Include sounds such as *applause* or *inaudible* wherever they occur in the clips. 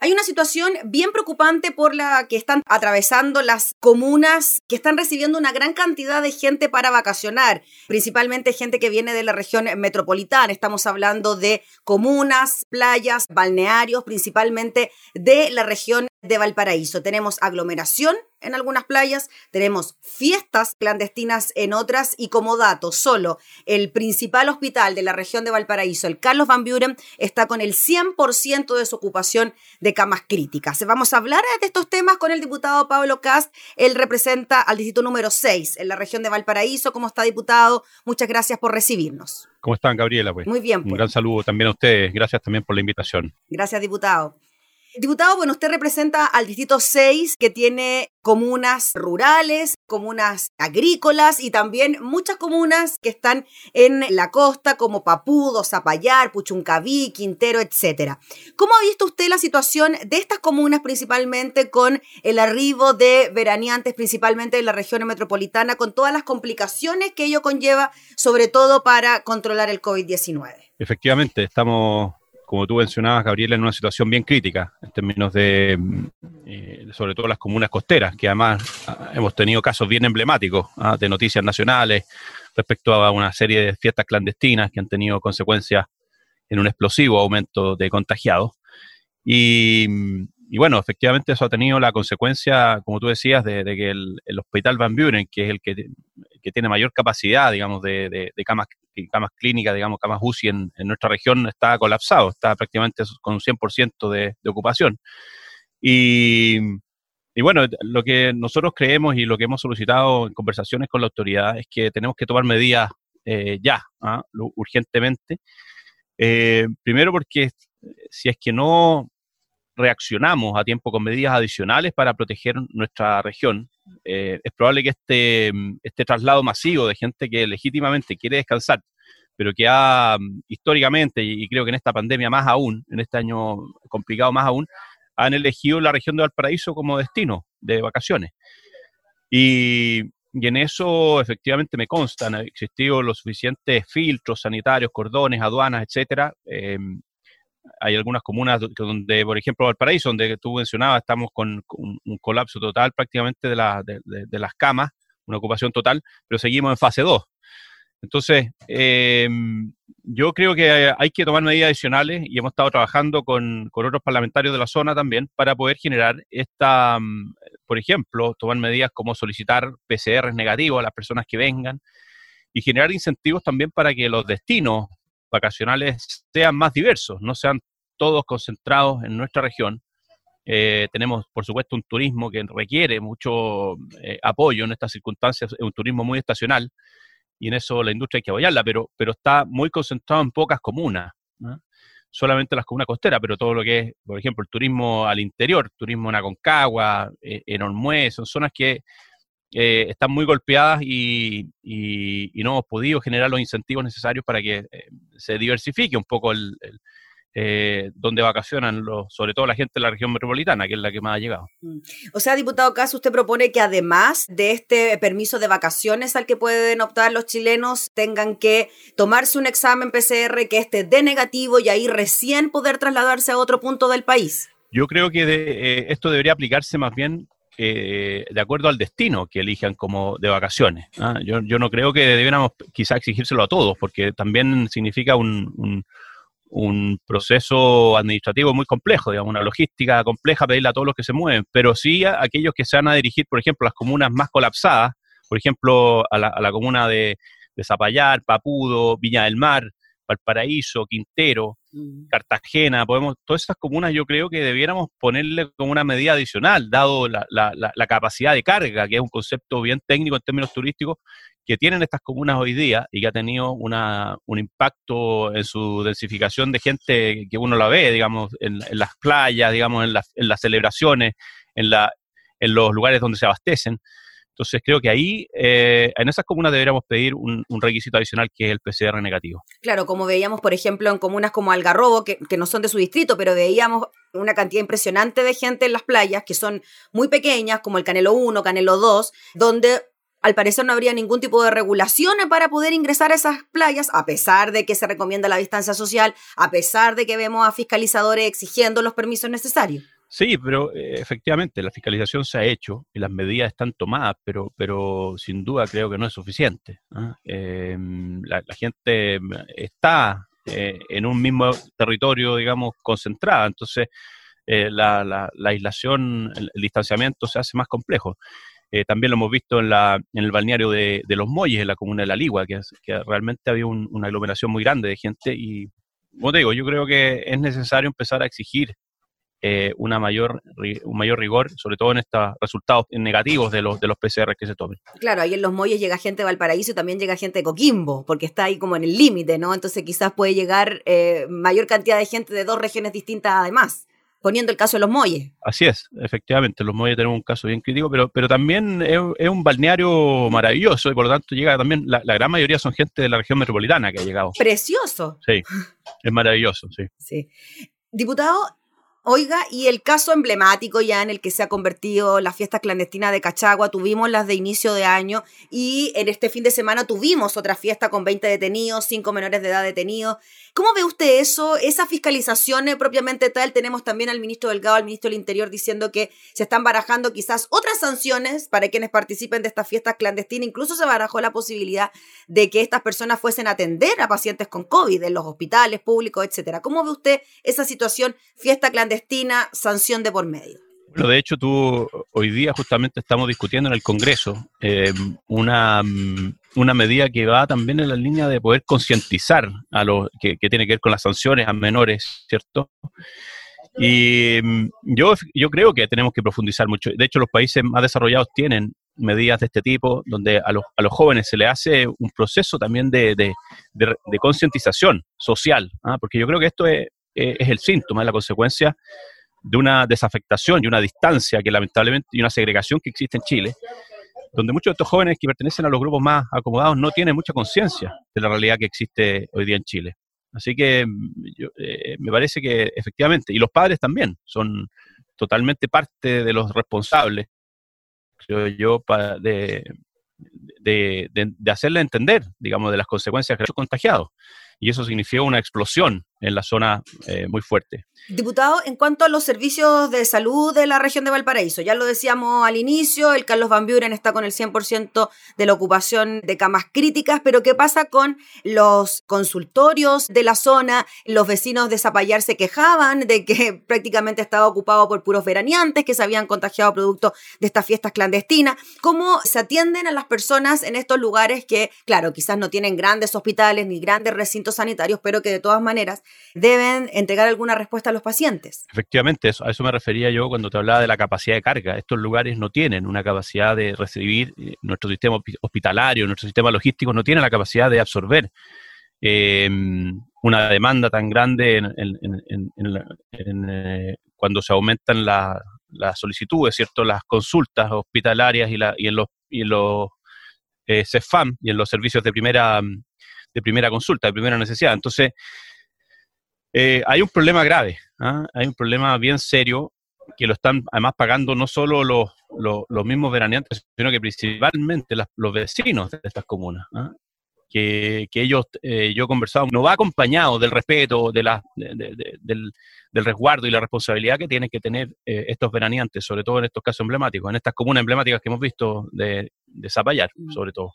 Hay una situación bien preocupante por la que están atravesando las comunas que están recibiendo una gran cantidad de gente para vacacionar, principalmente gente que viene de la región metropolitana. Estamos hablando de comunas, playas, balnearios, principalmente de la región de Valparaíso. Tenemos aglomeración en algunas playas, tenemos fiestas clandestinas en otras y como dato, solo el principal hospital de la región de Valparaíso, el Carlos Van Buren, está con el 100% de su ocupación de camas críticas. Vamos a hablar de estos temas con el diputado Pablo Cast. Él representa al distrito número 6 en la región de Valparaíso. ¿Cómo está, diputado? Muchas gracias por recibirnos. ¿Cómo están, Gabriela? Pues? Muy bien. Un pues. gran saludo también a ustedes. Gracias también por la invitación. Gracias, diputado. Diputado, bueno, usted representa al Distrito 6 que tiene comunas rurales, comunas agrícolas y también muchas comunas que están en la costa como Papudo, Zapallar, Puchuncaví, Quintero, etc. ¿Cómo ha visto usted la situación de estas comunas principalmente con el arribo de veraneantes principalmente en la región metropolitana con todas las complicaciones que ello conlleva, sobre todo para controlar el COVID-19? Efectivamente, estamos como tú mencionabas, Gabriela, en una situación bien crítica en términos de, mm, eh, sobre todo las comunas costeras, que además ah, hemos tenido casos bien emblemáticos ah, de noticias nacionales respecto a una serie de fiestas clandestinas que han tenido consecuencias en un explosivo aumento de contagiados. Y, mm, bueno, efectivamente eso ha tenido la consecuencia, como tú decías, de, que el, hospital Van Buren, que es el que, tiene mayor capacidad, digamos, de, de camas camas clínicas, digamos, camas UCI en, nuestra región está colapsado, está prácticamente con un 100% de, de ocupación. Y, bueno, lo que nosotros creemos y lo que hemos solicitado en conversaciones con la autoridad es que tenemos que tomar medidas eh, ya, ¿ah? urgentemente. Eh, primero porque si es que no reaccionamos a tiempo con medidas adicionales para proteger nuestra región, eh, es probable que este, este traslado masivo de gente que legítimamente quiere descansar, pero que ha históricamente, y creo que en esta pandemia más aún, en este año complicado más aún, han elegido la región de Valparaíso como destino de vacaciones. Y, en eso efectivamente me constan, han existido los suficientes filtros sanitarios, cordones, aduanas, etcétera, eh, hay algunas comunas donde, por ejemplo, Valparaíso, donde tú mencionabas, estamos con, un colapso total prácticamente de, las camas, una ocupación total, pero seguimos en fase 2. Entonces, em, yo creo que hay que tomar medidas adicionales y hemos estado trabajando con, otros parlamentarios de la zona también para poder generar esta, mm, por ejemplo, tomar medidas como solicitar PCR negativos a las personas que vengan y generar incentivos también para que los destinos vacacionales sean más diversos, no sean todos concentrados en nuestra región. Eh, tenemos, por supuesto, un turismo que requiere mucho eh, apoyo en estas circunstancias, es un turismo muy estacional y en eso la industria hay que apoyarla, pero, pero está muy concentrado en pocas comunas, solamente las comunas costeras, pero todo lo que es, por ejemplo, el turismo al interior, turismo en Aconcagua, eh, en Olmué, son zonas que eh, están muy golpeadas y, no hemos podido generar los incentivos necesarios para que eh, se diversifique un poco el, eh, donde vacacionan, los, sobre todo la gente de la región metropolitana, que es la que más ha llegado. Mm. O sea, diputado Caso, usted propone que además de este permiso de vacaciones al que pueden optar los chilenos, tengan que tomarse un examen PCR que esté de negativo y ahí recién poder trasladarse a otro punto del país. Yo creo que esto debería aplicarse más bien eh, de acuerdo al destino que elijan como de vacaciones. ¿ah? Yo, no creo que debiéramos quizá exigírselo a todos, porque también significa un, un, proceso administrativo muy complejo, digamos, una logística compleja pedirle a todos los que se mueven, pero sí a aquellos que se van a dirigir, por ejemplo, a las comunas más colapsadas, por ejemplo, a la, a la comuna de, de Zapallar, Papudo, Viña del Mar, Valparaíso, Quintero, mm. Cartagena, podemos, todas esas comunas yo creo que debiéramos ponerle como una medida adicional, dado la, capacidad de carga, que es un concepto bien técnico en términos turísticos, que tienen estas comunas hoy día y que ha tenido una, un impacto en su densificación de gente que uno la ve, digamos, en, las playas, digamos, en, en las celebraciones, en, la, en los lugares donde se abastecen. Entonces creo que ahí, eh, en esas comunas deberíamos pedir un, requisito adicional que es el PCR negativo. Claro, como veíamos, por ejemplo, en comunas como Algarrobo, que, no son de su distrito, pero veíamos una cantidad impresionante de gente en las playas, que son muy pequeñas, como el Canelo 1, Canelo 2, donde al parecer no habría ningún tipo de regulación para poder ingresar a esas playas, a pesar de que se recomienda la distancia social, a pesar de que vemos a fiscalizadores exigiendo los permisos necesarios. Sí, pero eh, efectivamente la fiscalización se ha hecho y las medidas están tomadas, pero, pero sin duda creo que no es suficiente. ¿ah? Em, la, gente está eh, en un mismo territorio, digamos, concentrada, entonces eh, la, la, aislación, el, distanciamiento se hace más complejo. también lo hemos visto en, la, en el balneario de, de, Los Molles, en la comuna de La Ligua, que, que realmente había una aglomeración muy grande de gente y, como te digo, yo creo que es necesario empezar a exigir eh, una mayor, un mayor rigor, sobre todo en estos resultados negativos de los, de los PCR que se tomen. Claro, ahí en los molles llega gente de Valparaíso y también llega gente de Coquimbo, porque está ahí como en el límite, ¿no? Entonces quizás puede llegar eh, mayor cantidad de gente de dos regiones distintas además poniendo el caso de los Molles. Así es, efectivamente, los Molles tenemos un caso bien crítico, pero, pero también es, un balneario maravilloso y por lo tanto llega también, la, la, gran mayoría son gente de la región metropolitana que ha llegado. Precioso. Sí, es maravilloso, sí. Sí. Diputado, Oiga, y el caso emblemático ya en el que se ha convertido la fiesta clandestina de Cachagua, tuvimos las de inicio de año y en este fin de semana tuvimos otra fiesta con 20 detenidos, 5 menores de edad detenidos. ¿Cómo ve usted eso? Esa fiscalización propiamente tal, tenemos también al ministro Delgado, al ministro del Interior, diciendo que se están barajando quizás otras sanciones para quienes participen de estas fiestas clandestinas. Incluso se barajó la posibilidad de que estas personas fuesen a atender a pacientes con COVID en los hospitales públicos, etcétera. ¿Cómo ve usted esa situación, fiesta clandestina, sanción de por medio? Bueno, de hecho, tú hoy día justamente estamos discutiendo en el Congreso eh, una, una medida que va también en la línea de poder concientizar a los que, tiene que ver con las sanciones a menores, ¿cierto? Y mm, yo, yo creo que tenemos que profundizar mucho. De hecho, los países más desarrollados tienen medidas de este tipo, donde a los, a los jóvenes se les hace un proceso también de, de, de, concientización social, ¿ah? porque yo creo que esto es, es el síntoma, es la consecuencia de una desafectación y una distancia que lamentablemente y una segregación que existe en Chile, donde muchos de estos jóvenes que pertenecen a los grupos más acomodados no tienen mucha conciencia de la realidad que existe hoy día en Chile. Así que mm, eh, me parece que efectivamente, y los padres también, son totalmente parte de los responsables, creo yo, de, hacerle entender, digamos, de las consecuencias que han contagiados. Y eso significó una explosión en la zona eh, muy fuerte. Diputado, en cuanto a los servicios de salud de la región de Valparaíso, ya lo decíamos al inicio, el Carlos Van Buren está con el 100% de la ocupación de camas críticas, pero ¿qué pasa con los consultorios de la zona? Los vecinos de Zapallar se quejaban de que *laughs* prácticamente estaba ocupado por puros veraneantes que se habían contagiado producto de estas fiestas clandestinas. ¿Cómo se atienden a las personas en estos lugares que, claro, quizás no tienen grandes hospitales ni grandes recintos sanitarios, pero que de todas maneras deben entregar alguna respuesta a los pacientes. Efectivamente, a eso me refería yo cuando te hablaba de la capacidad de carga. Estos lugares no tienen una capacidad de recibir, eh, nuestro sistema hospitalario, nuestro sistema logístico no tiene la capacidad de absorber em, una demanda tan grande eh, cuando se aumentan las solicitudes, ¿cierto? Las consultas hospitalarias y, la, y en los, y los eh, CEFAM y en los servicios de primera, de primera consulta, de primera necesidad. Entonces, eh, hay un problema grave, ¿ah? hay un problema bien serio que lo están además pagando no solo los, los, mismos veraneantes, sino que principalmente los vecinos de estas comunas. ¿ah? Que, que, ellos, eh, yo he conversado, no va acompañado del respeto, de la, del, del, resguardo y la responsabilidad que tienen que tener eh, estos veraneantes, sobre todo en estos casos emblemáticos, en estas comunas emblemáticas que hemos visto de, de Zapallar, mm. sobre todo.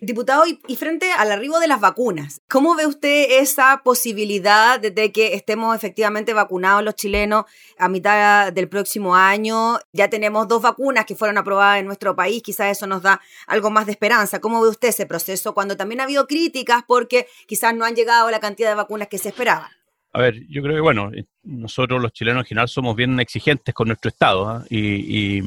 Diputado, y, frente al arribo de las vacunas, ¿cómo ve usted esa posibilidad de, que estemos efectivamente vacunados los chilenos a mitad del próximo año? Ya tenemos dos vacunas que fueron aprobadas en nuestro país, quizás eso nos da algo más de esperanza. ¿Cómo ve usted ese proceso cuando también ha habido críticas porque quizás no han llegado la cantidad de vacunas que se esperaban? A ver, yo creo que, bueno, eh, nosotros los chilenos en general somos bien exigentes con nuestro Estado ¿ah? y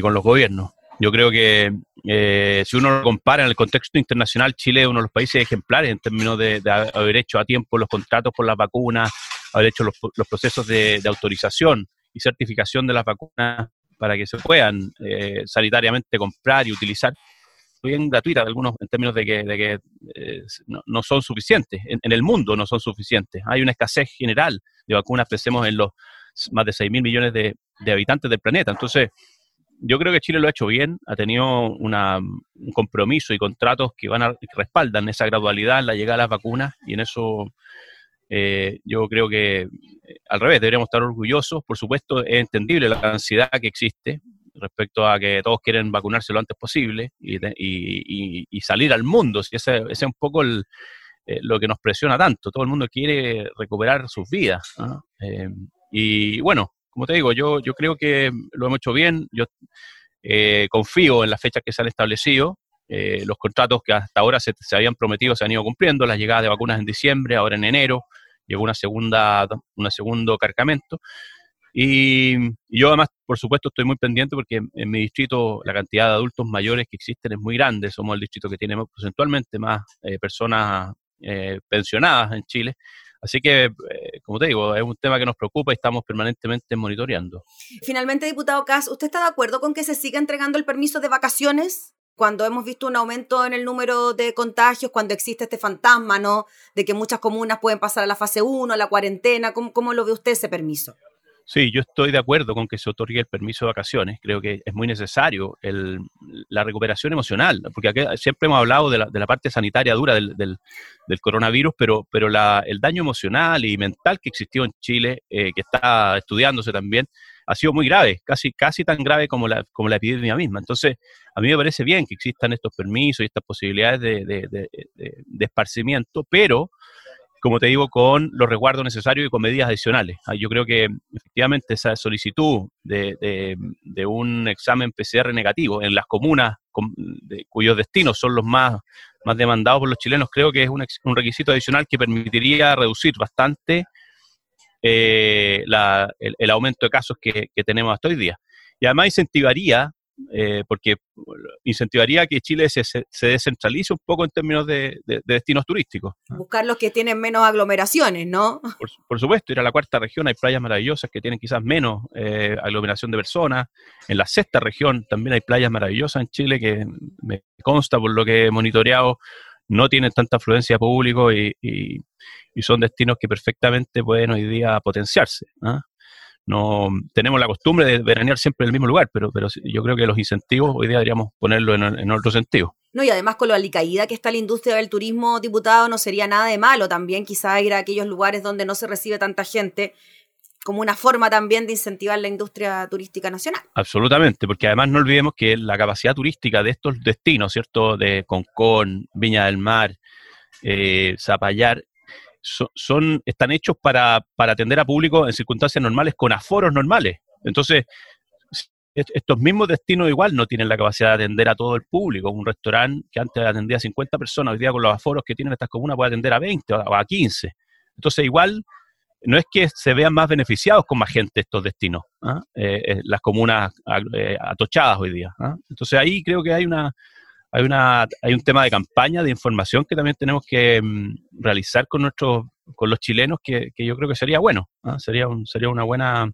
con los gobiernos. Yo creo que eh, si uno lo compara en el contexto internacional, Chile es uno de los países ejemplares en términos de, haber hecho a tiempo los contratos por las vacunas, haber hecho los, procesos de, autorización y certificación de las vacunas para que se puedan eh, sanitariamente comprar y utilizar bien gratuitas, algunos en términos de que, eh, no, son suficientes, en, en, el mundo no son suficientes. Hay una escasez general de vacunas, pensemos en los más de 6 mil millones de, de habitantes del planeta. Entonces, yo creo que Chile lo ha hecho bien, ha tenido un compromiso y contratos que van a respaldan esa gradualidad en la llegada de las vacunas y en eso eh, yo creo que al revés, deberíamos estar orgullosos. Por supuesto, es entendible la ansiedad que existe respecto a que todos quieren vacunarse lo antes posible y, salir al mundo. Ese, es un poco el, eh, lo que nos presiona tanto. Todo el mundo quiere recuperar sus vidas. Eh, y bueno, como te digo, yo, yo creo que lo hemos hecho bien. Yo confío en las fechas que se han establecido. los contratos que hasta ahora se, se, habían prometido se han ido cumpliendo, las llegadas de vacunas en diciembre, ahora en enero, llegó una segunda, un segundo cargamento. Y, yo además, por supuesto, estoy muy pendiente porque en, mi distrito la cantidad de adultos mayores que existen es muy grande. Somos el distrito que tiene porcentualmente más eh, personas eh, pensionadas en Chile. Así que, eh, como te digo, es un tema que nos preocupa y estamos permanentemente monitoreando. Finalmente, diputado Kass, ¿usted está de acuerdo con que se siga entregando el permiso de vacaciones cuando hemos visto un aumento en el número de contagios, cuando existe este fantasma, ¿no? De que muchas comunas pueden pasar a la fase 1, a la cuarentena, ¿cómo, ¿cómo, lo ve usted ese permiso? Sí, yo estoy de acuerdo con que se otorgue el permiso de vacaciones. Creo que es muy necesario el, la recuperación emocional, porque aquí siempre hemos hablado de la, de la parte sanitaria dura del, del, coronavirus, pero, pero la, el daño emocional y mental que existió en Chile, eh, que está estudiándose también, ha sido muy grave, casi, casi tan grave como la, como la epidemia misma. Entonces, a mí me parece bien que existan estos permisos y estas posibilidades de, de, de, esparcimiento, pero, como te digo, con los resguardos necesarios y con medidas adicionales. Ah, yo creo que efectivamente esa solicitud de, un examen PCR negativo en las comunas cuyos destinos son los más, más demandados por los chilenos, creo que es un, un requisito adicional que permitiría reducir bastante eh, el, aumento de casos que, tenemos hasta hoy día. Y además incentivaría, eh, porque incentivaría que Chile se, se, descentralice un poco en términos de, destinos turísticos. Buscar los que tienen menos aglomeraciones, ¿no? *laughs* Por, supuesto, ir a la cuarta región hay playas maravillosas que tienen quizás menos eh, aglomeración de personas. En la sexta región también hay playas maravillosas en Chile que me consta por lo que he monitoreado no tienen tanta afluencia público y, son destinos que perfectamente pueden hoy día potenciarse. ¿ah? No, tenemos la costumbre de veranear siempre en el mismo lugar, pero, pero yo creo que los incentivos hoy día deberíamos ponerlo en, otro sentido. No, y además con lo alicaída que está la industria del turismo, diputado, no sería nada de malo también quizá ir a aquellos lugares donde no se recibe tanta gente como una forma también de incentivar la industria turística nacional. Absolutamente, porque además no olvidemos que la capacidad turística de estos destinos, ¿cierto? De Concón, Viña del Mar, eh, Zapallar, son, están hechos para, atender a público en circunstancias normales, con aforos normales. Entonces, estos mismos destinos igual no tienen la capacidad de atender a todo el público. Un restaurante que antes atendía a 50 personas, hoy día con los aforos que tienen estas comunas puede atender a 20 o a 15. Entonces, igual no es que se vean más beneficiados con más gente estos destinos, ¿ah? eh, eh, las comunas eh, atochadas hoy día. ¿ah? Entonces ahí creo que hay una, hay una, hay un tema de campaña, de información que también tenemos que mm, realizar con nuestros, con los chilenos, que, yo creo que sería bueno, ¿ah? sería un, sería una buena,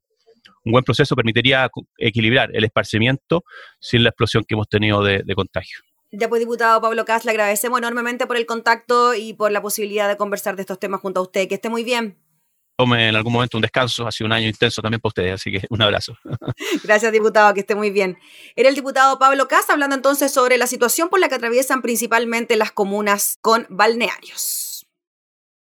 un buen proceso, permitiría equilibrar el esparcimiento sin la explosión que hemos tenido de, de contagio. Ya pues, diputado Pablo Cas, le agradecemos enormemente por el contacto y por la posibilidad de conversar de estos temas junto a usted. Que esté muy bien tome en algún momento un descanso. Ha sido un año intenso también para ustedes, así que un abrazo. *laughs* Gracias, diputado, que esté muy bien. Era el diputado Pablo Casa hablando entonces sobre la situación por la que atraviesan principalmente las comunas con balnearios.